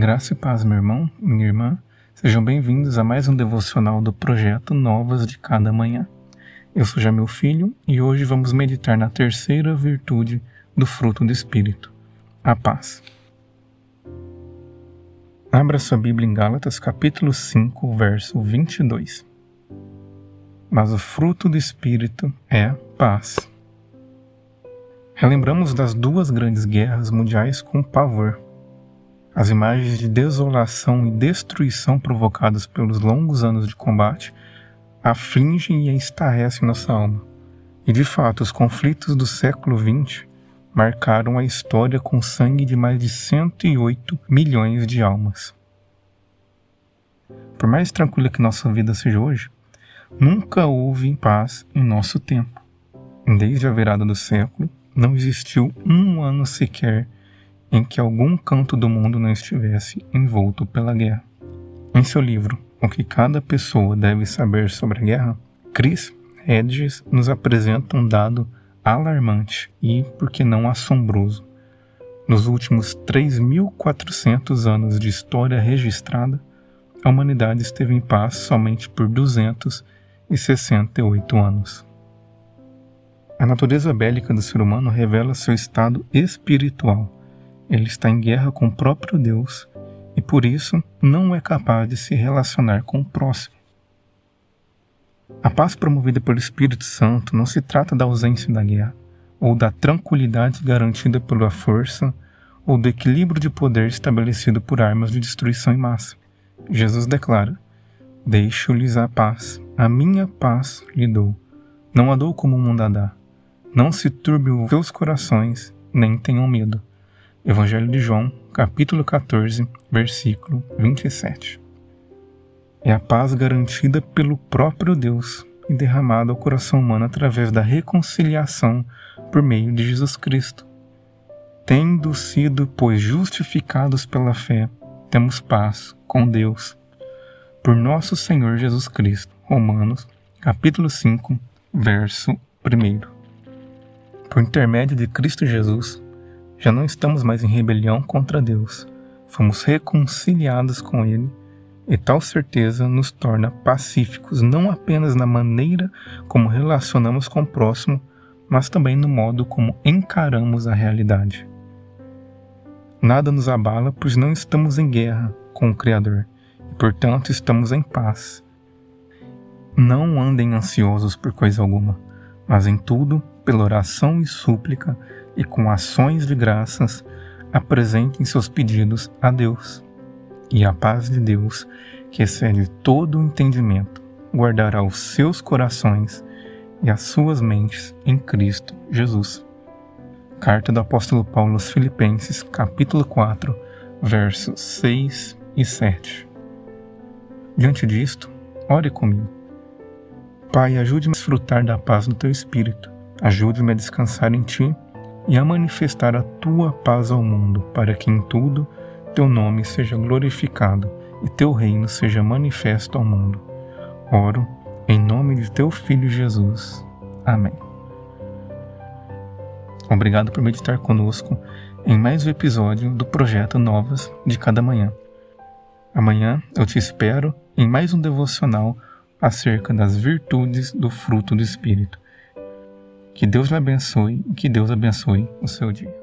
Graça e paz, meu irmão, minha irmã. Sejam bem-vindos a mais um devocional do projeto Novas de Cada Manhã. Eu sou já meu filho e hoje vamos meditar na terceira virtude do fruto do Espírito, a paz. Abra sua Bíblia em Gálatas, capítulo 5, verso 22. Mas o fruto do Espírito é paz. Relembramos das duas grandes guerras mundiais com pavor as imagens de desolação e destruição provocadas pelos longos anos de combate afligem e estarrecem nossa alma. E de fato, os conflitos do século XX marcaram a história com sangue de mais de 108 milhões de almas. Por mais tranquila que nossa vida seja hoje, nunca houve paz em nosso tempo. Desde a virada do século, não existiu um ano sequer em que algum canto do mundo não estivesse envolto pela guerra. Em seu livro O que cada pessoa deve saber sobre a guerra, Chris Hedges nos apresenta um dado alarmante e, por que não assombroso. Nos últimos 3.400 anos de história registrada, a humanidade esteve em paz somente por 268 anos. A natureza bélica do ser humano revela seu estado espiritual ele está em guerra com o próprio Deus e por isso não é capaz de se relacionar com o próximo. A paz promovida pelo Espírito Santo não se trata da ausência da guerra, ou da tranquilidade garantida pela força, ou do equilíbrio de poder estabelecido por armas de destruição em massa. Jesus declara: Deixo-lhes a paz, a minha paz lhe dou. Não a dou como o mundo a dá. Não se turbe os seus corações, nem tenham medo. Evangelho de João, capítulo 14, versículo 27. É a paz garantida pelo próprio Deus e derramada ao coração humano através da reconciliação por meio de Jesus Cristo. Tendo sido, pois, justificados pela fé, temos paz com Deus. Por nosso Senhor Jesus Cristo. Romanos, capítulo 5, verso 1. Por intermédio de Cristo Jesus, já não estamos mais em rebelião contra Deus, fomos reconciliados com Ele, e tal certeza nos torna pacíficos não apenas na maneira como relacionamos com o próximo, mas também no modo como encaramos a realidade. Nada nos abala, pois não estamos em guerra com o Criador e, portanto, estamos em paz. Não andem ansiosos por coisa alguma, mas em tudo, pela oração e súplica, e com ações de graças apresentem seus pedidos a Deus. E a paz de Deus, que excede todo o entendimento, guardará os seus corações e as suas mentes em Cristo Jesus. Carta do apóstolo Paulo aos Filipenses, capítulo 4, versos 6 e 7. Diante disto, ore comigo. Pai, ajude-me a desfrutar da paz do teu espírito. Ajude-me a descansar em ti e a manifestar a tua paz ao mundo, para que em tudo teu nome seja glorificado e teu reino seja manifesto ao mundo. Oro em nome de teu Filho Jesus. Amém. Obrigado por meditar conosco em mais um episódio do projeto Novas de Cada Manhã. Amanhã eu te espero em mais um devocional acerca das virtudes do fruto do Espírito. Que Deus lhe abençoe e que Deus abençoe o seu dia.